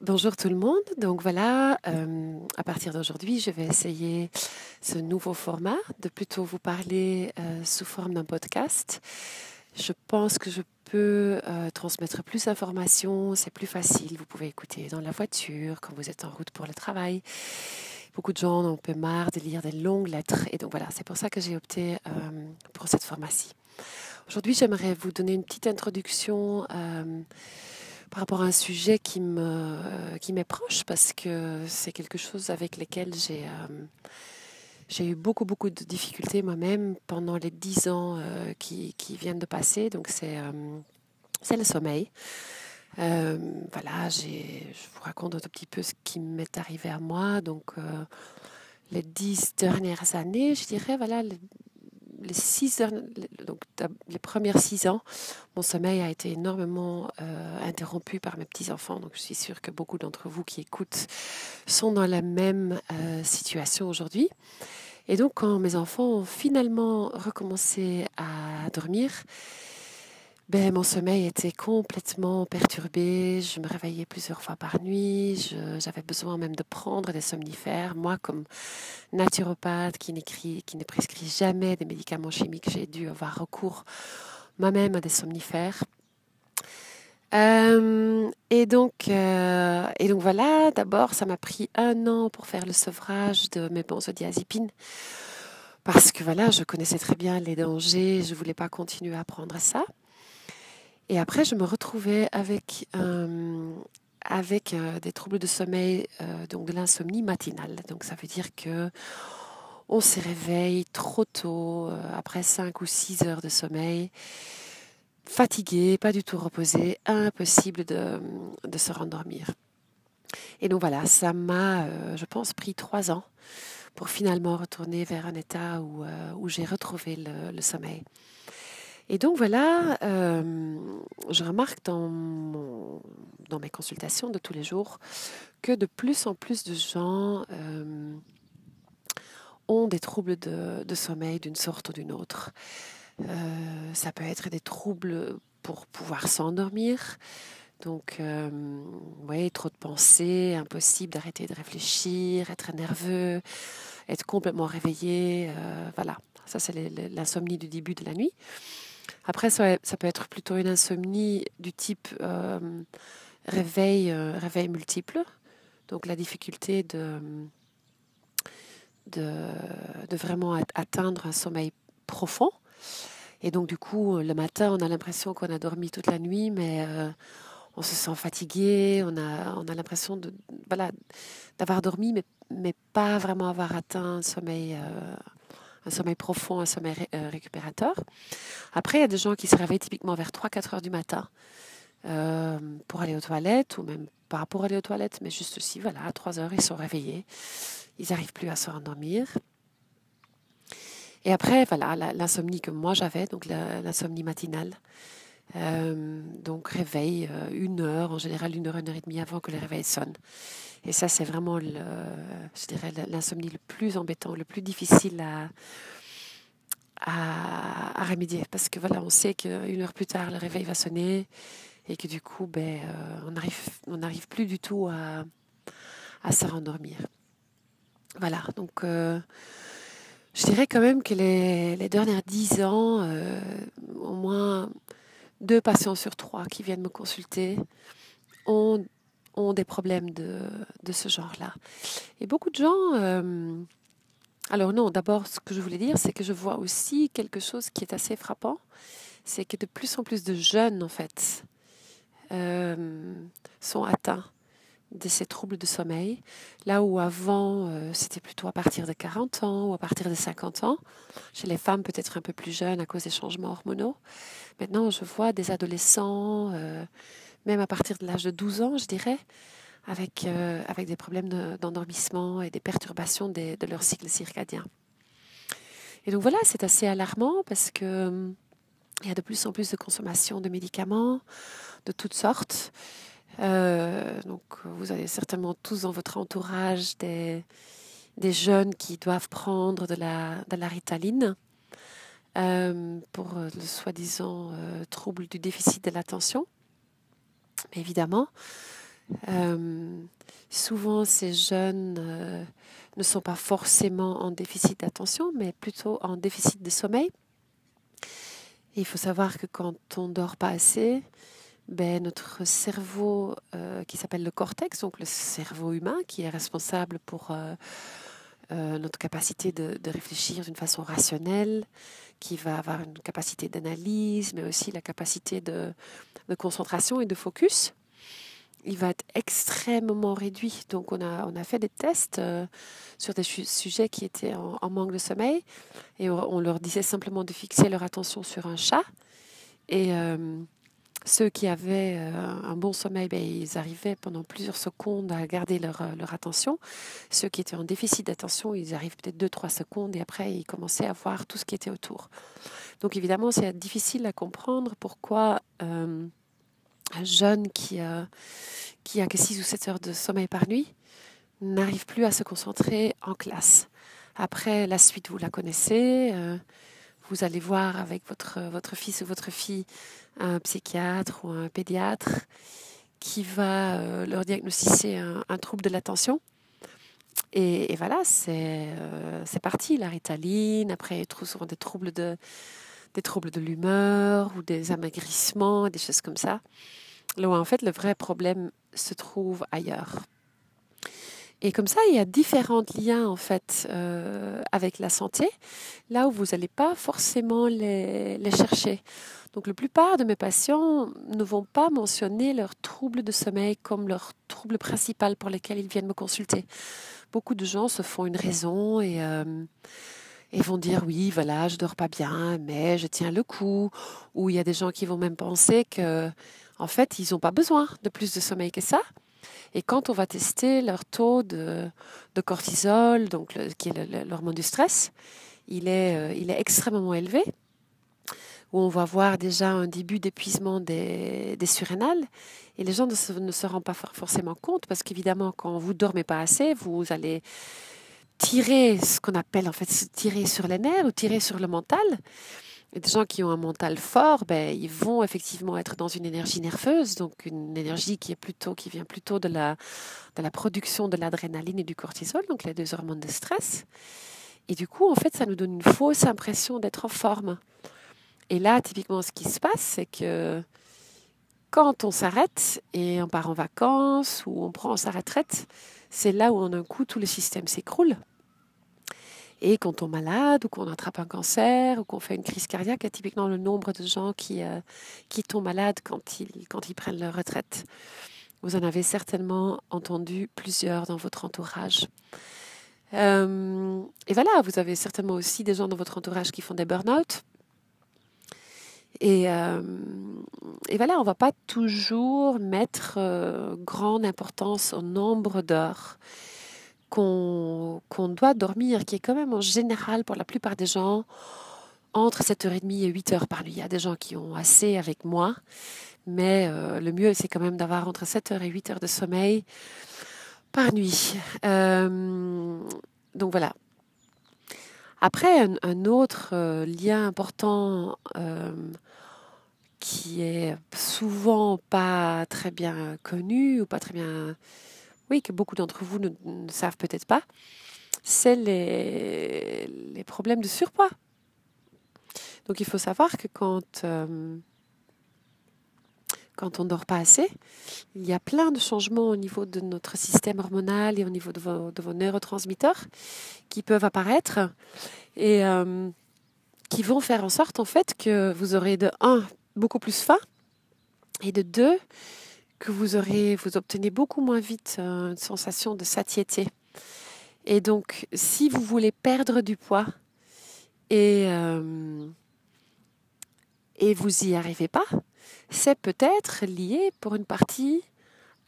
Bonjour tout le monde. Donc voilà, euh, à partir d'aujourd'hui, je vais essayer ce nouveau format de plutôt vous parler euh, sous forme d'un podcast. Je pense que je peux euh, transmettre plus d'informations, c'est plus facile. Vous pouvez écouter dans la voiture, quand vous êtes en route pour le travail. Beaucoup de gens ont un peu marre de lire des longues lettres. Et donc voilà, c'est pour ça que j'ai opté pour cette format-ci. Aujourd'hui, j'aimerais vous donner une petite introduction par rapport à un sujet qui me qui m'est proche parce que c'est quelque chose avec lequel j'ai euh, j'ai eu beaucoup beaucoup de difficultés moi-même pendant les dix ans euh, qui, qui, viennent de passer. Donc c'est euh, c'est le sommeil. voilà, j'ai, je vous raconte un petit peu ce qui m'est arrivé à moi. Donc les dix dernières années, je dirais, voilà, les six donc les premières six ans, mon sommeil a été énormément euh, interrompu par mes petits enfants. Donc je suis sûre que beaucoup d'entre vous qui écoutent sont dans la même euh, situation aujourd'hui. Et donc quand mes enfants ont finalement recommencé à dormir, ben, mon sommeil était complètement perturbé. Je me réveillais plusieurs fois par nuit. J'avais besoin même de prendre des somnifères. Moi, comme naturopathe qui, qui ne prescrit jamais des médicaments chimiques, j'ai dû avoir recours moi-même à des somnifères. Euh, et, donc, euh, et donc voilà, d'abord, ça m'a pris un an pour faire le sevrage de mes benzodiazépines. Parce que voilà, je connaissais très bien les dangers, je ne voulais pas continuer à prendre ça. Et après, je me retrouvais avec, euh, avec euh, des troubles de sommeil, euh, donc de l'insomnie matinale. Donc ça veut dire que on se réveille trop tôt, après 5 ou 6 heures de sommeil, fatigué, pas du tout reposé, impossible de, de se rendormir. Et donc voilà, ça m'a, je pense, pris 3 ans pour finalement retourner vers un état où, où j'ai retrouvé le sommeil. Et donc voilà, euh, je remarque dans, mes consultations de tous les jours que de plus en plus de gens euh, ont des troubles de, sommeil d'une sorte ou d'une autre. Euh, ça peut être des troubles pour pouvoir s'endormir. Donc, voyez, trop de pensées, impossible d'arrêter de réfléchir, être nerveux, être complètement réveillé. voilà, ça c'est l'insomnie du début de la nuit. Après, ça, peut être plutôt une insomnie du type euh, réveil, euh, réveil multiple. Donc la difficulté de, de, vraiment atteindre un sommeil profond. Et donc du coup, le matin, on a l'impression qu'on a dormi toute la nuit, mais euh, on se sent fatigué, on a, on a l'impression de, voilà, d'avoir dormi, mais, mais pas vraiment avoir atteint un sommeil un sommeil profond, un sommeil euh, récupérateur. Après, il y a des gens qui se réveillent typiquement vers 3-4 heures du matin euh, pour aller aux toilettes, ou même pas pour aller aux toilettes, mais juste aussi, voilà, à 3 heures, ils sont réveillés. Ils n'arrivent plus à se rendormir. Et après, voilà, l'insomnie que moi j'avais, donc l'insomnie matinale. Euh, donc réveil, une heure, en général une heure, une heure et demie avant que le réveil sonne. Et ça, c'est vraiment, le, je dirais, l'insomnie le plus embêtant, le plus difficile à, à, remédier. Parce que voilà, on sait qu'une heure plus tard, le réveil va sonner et que du coup, ben, euh, on n'arrive on n'arrive plus du tout à, à se rendormir. Voilà, donc euh, je dirais quand même que les, les dernières dix ans, euh, au moins deux patients sur trois qui viennent me consulter ont ont des problèmes de, de ce genre-là. Et beaucoup de gens... Euh, alors non, d'abord, ce que je voulais dire, c'est que je vois aussi quelque chose qui est assez frappant, c'est que de plus en plus de jeunes, en fait, euh, sont atteints de ces troubles de sommeil, là où avant, euh, c'était plutôt à partir de 40 ans ou à partir de 50 ans, chez les femmes peut-être un peu plus jeunes à cause des changements hormonaux. Maintenant, je vois des adolescents même à partir de l'âge de 12 ans, je dirais, avec, euh, avec des problèmes d'endormissement et des perturbations de leur cycle circadien. Et donc voilà, c'est assez alarmant parce que euh, y a de plus en plus de consommation de médicaments de toutes sortes. Euh, donc vous avez certainement tous dans votre entourage des, des jeunes qui doivent prendre de la, de la pour le soi-disant trouble du déficit de l'attention évidemment, souvent, ces jeunes ne sont pas forcément en déficit d'attention, mais plutôt en déficit de sommeil. il faut savoir que quand on dort pas assez, ben, notre cerveau euh, qui s'appelle le cortex, donc le cerveau humain qui est responsable pour euh, euh, notre capacité de, réfléchir d'une façon rationnelle, qui va avoir une capacité d'analyse, mais aussi la capacité de, concentration et de focus, il va être extrêmement réduit. Donc on a, on a fait des tests sur des sujets qui étaient en, manque de sommeil et on, leur disait simplement de fixer leur attention sur un chat. Et ceux qui avaient euh, un bon sommeil, ben, ils arrivaient pendant plusieurs secondes à garder leur, euh, leur attention. Ceux qui étaient en déficit d'attention, ils arrivent peut-être 2-3 secondes et après, ils commençaient à voir tout ce qui était autour. Donc évidemment, c'est difficile à comprendre pourquoi euh, un jeune qui, qui a que 6 ou 7 heures de sommeil par nuit n'arrive plus à se concentrer en classe. Après, la suite, vous la connaissez. vous allez voir avec votre, votre fils ou votre fille un psychiatre ou un pédiatre qui va euh, leur diagnostiquer un, trouble de l'attention. Et, voilà, euh, c'est parti, la ritaline. Après, trouvent souvent des troubles de, des troubles de l'humeur ou des amaigrissements, des choses comme ça. Là où en fait, le vrai problème se trouve ailleurs. Et comme ça, il y a différents liens en fait euh, avec la santé, là où vous n'allez pas forcément les, chercher. Donc la plupart de mes patients ne vont pas mentionner leur trouble de sommeil comme leur trouble principal pour lequel ils viennent me consulter. Beaucoup de gens se font une raison et, euh, vont dire oui, voilà, je dors pas bien, mais je tiens le coup. Ou il y a des gens qui vont même penser que en fait, ils n'ont pas besoin de plus de sommeil que ça. Et quand on va tester leur taux de, cortisol, donc qui est l'hormone du stress, il est, euh, il est extrêmement élevé où on va voir déjà un début d'épuisement des, surrénales. Et les gens ne se, rendent pas forcément compte parce qu'évidemment, quand vous dormez pas assez, vous allez tirer ce qu'on appelle en fait tirer sur les nerfs ou tirer sur le mental. Des gens qui ont un mental fort, ben, ils vont effectivement être dans une énergie nerveuse, donc une énergie qui est plutôt qui vient plutôt de la de la production de l'adrénaline et du cortisol, donc les deux hormones de stress. Et du coup, en fait, ça nous donne une fausse impression d'être en forme. Et là, typiquement, ce qui se passe, c'est que quand on s'arrête et on part en vacances ou on prend sa retraite, c'est là où en un coup tout le système s'écroule. Et quand on malade ou qu'on attrape un cancer ou qu'on fait une crise cardiaque, il y a typiquement le nombre de gens qui, euh, qui tombent malades quand ils, quand ils prennent leur retraite. Vous en avez certainement entendu plusieurs dans votre entourage. Euh, et voilà, vous avez certainement aussi des gens dans votre entourage qui font des burn-out. Et, euh, et, voilà, on ne va pas toujours mettre grande importance au nombre d'heures qu'on doit dormir, qui est quand même en général pour la plupart des gens entre 7h30 et 8h par nuit. Il y a des gens qui ont assez avec moi, mais euh, le mieux, c'est quand même d'avoir entre 7h et 8h de sommeil par nuit. donc voilà, après, un, autre euh, lien important euh, qui est souvent pas très bien connu ou pas très bien, oui, que beaucoup d'entre vous ne, savent peut-être pas, c'est les, problèmes de surpoids. Donc il faut savoir que quand euh, quand on ne dort pas assez. Il y a plein de changements au niveau de notre système hormonal et au niveau de vos, neurotransmetteurs qui peuvent apparaître et euh, qui vont faire en sorte en fait que vous aurez de un beaucoup plus faim et de deux que vous aurez vous obtenez beaucoup moins vite euh, une sensation de satiété. Et donc si vous voulez perdre du poids et euh, et vous y arrivez pas, c'est peut-être lié pour une partie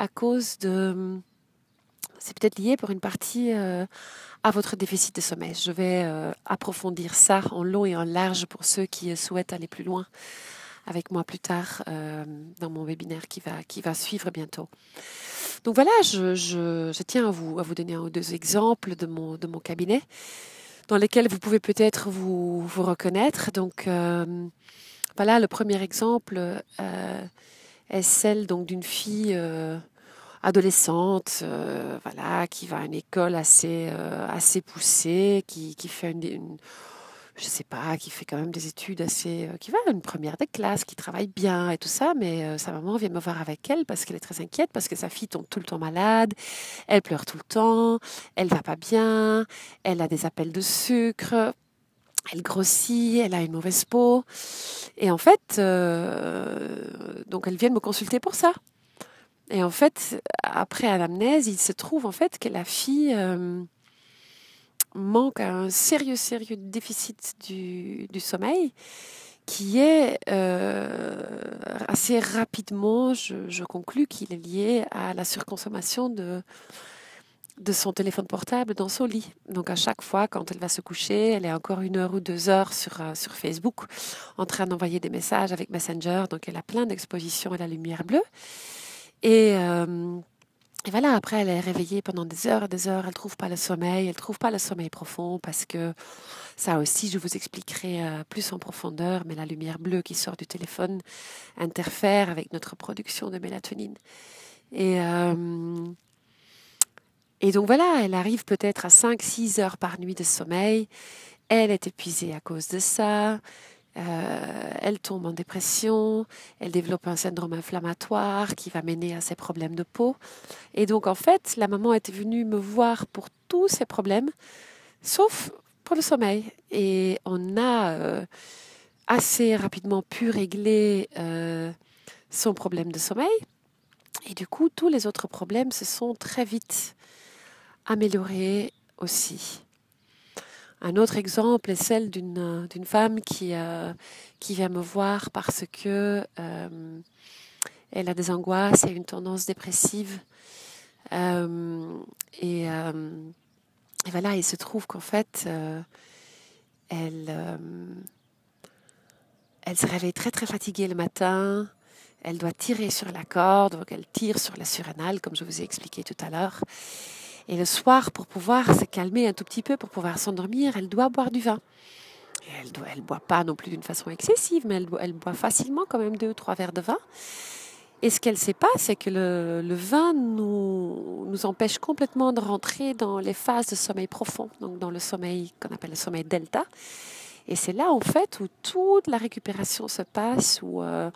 à cause de... C'est peut-être lié pour une partie euh, à votre déficit de sommeil. Je vais approfondir ça en long et en large pour ceux qui souhaitent aller plus loin avec moi plus tard euh, dans mon webinaire qui va, qui va suivre bientôt. Donc voilà, je, je, tiens à vous, à vous donner un ou deux exemples de mon, de mon cabinet dans lesquels vous pouvez peut-être vous, vous reconnaître. Donc voilà, le premier exemple euh, est celle d'une fille euh, adolescente, voilà, qui va à une école assez, assez poussée, qui, qui fait une je sais pas, qui fait quand même des études assez, euh, qui va à une première des classes, qui travaille bien et tout ça, mais euh, sa maman vient me voir avec elle parce qu'elle est très inquiète, parce que sa fille tombe tout le temps malade, elle pleure tout le temps, elle va pas bien, elle a des appels de sucre, elle grossit, elle a une mauvaise peau, et en fait, euh, donc elle vient me consulter pour ça. Et en fait, après anamnèse, il se trouve en fait que la fille manque un sérieux, sérieux déficit du, sommeil qui est euh, assez rapidement, je, conclus qu'il est lié à la surconsommation de, de son téléphone portable dans son lit. Donc à chaque fois, quand elle va se coucher, elle est encore une heure ou deux heures sur, euh, sur Facebook en train d'envoyer des messages avec Messenger. Donc elle a plein d'expositions à la lumière bleue. Et euh, et voilà, après, elle est réveillée pendant des heures et des heures, elle ne trouve pas le sommeil, elle ne trouve pas le sommeil profond parce que ça aussi, je vous expliquerai euh, plus en profondeur, mais la lumière bleue qui sort du téléphone interfère avec notre production de mélatonine. Et, euh, et donc voilà, elle arrive peut-être à 5-6 heures par nuit de sommeil. Elle est épuisée à cause de ça. Euh, elle tombe en dépression, elle développe un syndrome inflammatoire qui va mener à ses problèmes de peau. Et donc en fait, la maman était venue me voir pour tous ces problèmes, sauf pour le sommeil. Et on a euh, assez rapidement pu régler euh, son problème de sommeil. Et du coup, tous les autres problèmes se sont très vite améliorés aussi. Un autre exemple est celle d'une femme qui, euh, qui vient me voir parce que euh, elle a des angoisses et une tendance dépressive. Euh, et, voilà, il se trouve qu'en fait, elle, elle se réveille très très fatiguée le matin. Elle doit tirer sur la corde, donc elle tire sur la surrénale, comme je vous ai expliqué tout à l'heure. Et le soir, pour pouvoir se calmer un tout petit peu, pour pouvoir s'endormir, elle doit boire du vin. elle ne boit pas non plus d'une façon excessive, mais elle, boit facilement quand même deux ou trois verres de vin. Et ce qu'elle ne sait pas, c'est que le, vin nous, nous empêche complètement de rentrer dans les phases de sommeil profond, donc dans le sommeil qu'on appelle le sommeil delta. Et c'est là, en fait, où toute la récupération se passe, où, euh,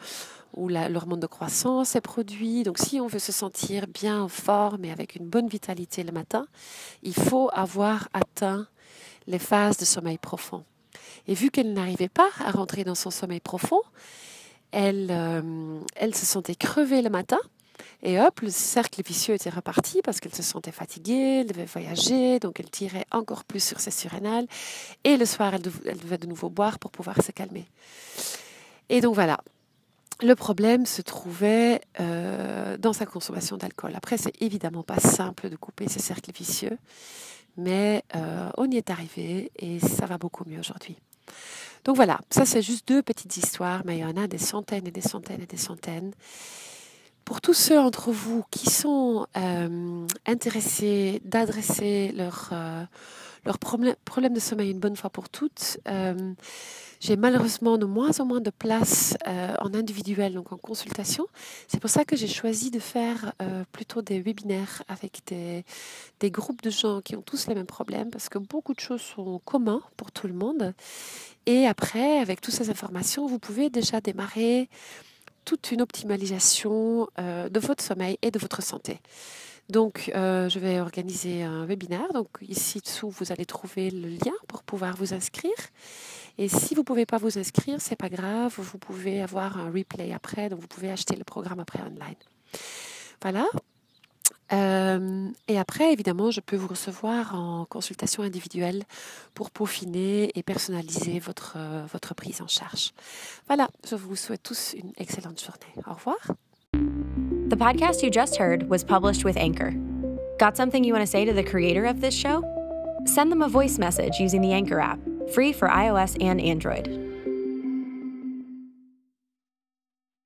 où l'hormone de croissance est produit. Donc si on veut se sentir bien en forme et avec une bonne vitalité le matin, il faut avoir atteint les phases de sommeil profond. Et vu qu'elle n'arrivait pas à rentrer dans son sommeil profond, elle, euh, elle se sentait crevée le matin. Et hop, le cercle vicieux était reparti parce qu'elle se sentait fatiguée, elle devait voyager, donc elle tirait encore plus sur ses surrénales. Et le soir, elle devait de nouveau boire pour pouvoir se calmer. Et donc voilà, le problème se trouvait euh, dans sa consommation d'alcool. Après, c'est évidemment pas simple de couper ces cercles vicieux, mais euh, on y est arrivé et ça va beaucoup mieux aujourd'hui. Donc voilà, ça c'est juste deux petites histoires, mais il y en a des centaines et des centaines et des centaines. Pour tous ceux d'entre vous qui sont euh, intéressés d'adresser leur, leur problème, problème de sommeil une bonne fois pour toutes, j'ai malheureusement de moins en moins de place euh, en individuel, donc en consultation. C'est pour ça que j'ai choisi de faire euh, plutôt des webinaires avec des, groupes de gens qui ont tous les mêmes problèmes, parce que beaucoup de choses sont communes pour tout le monde. Et après, avec toutes ces informations, vous pouvez déjà démarrer toute une optimalisation euh, de votre sommeil et de votre santé. Donc, je vais organiser un webinaire. Donc, ici dessous, vous allez trouver le lien pour pouvoir vous inscrire. Et si vous ne pouvez pas vous inscrire, c'est pas grave, vous pouvez avoir un replay après, donc vous pouvez acheter le programme après online. Voilà. Euh, et après, évidemment, je peux vous recevoir en consultation individuelle pour peaufiner et personnaliser votre, euh, votre prise en charge. Voilà, je vous souhaite tous une excellente journée. Au revoir. The podcast you just heard was published with Anchor. Got something you want to say to the creator of this show? Send them a voice message using the Anchor app. Free for iOS and Android.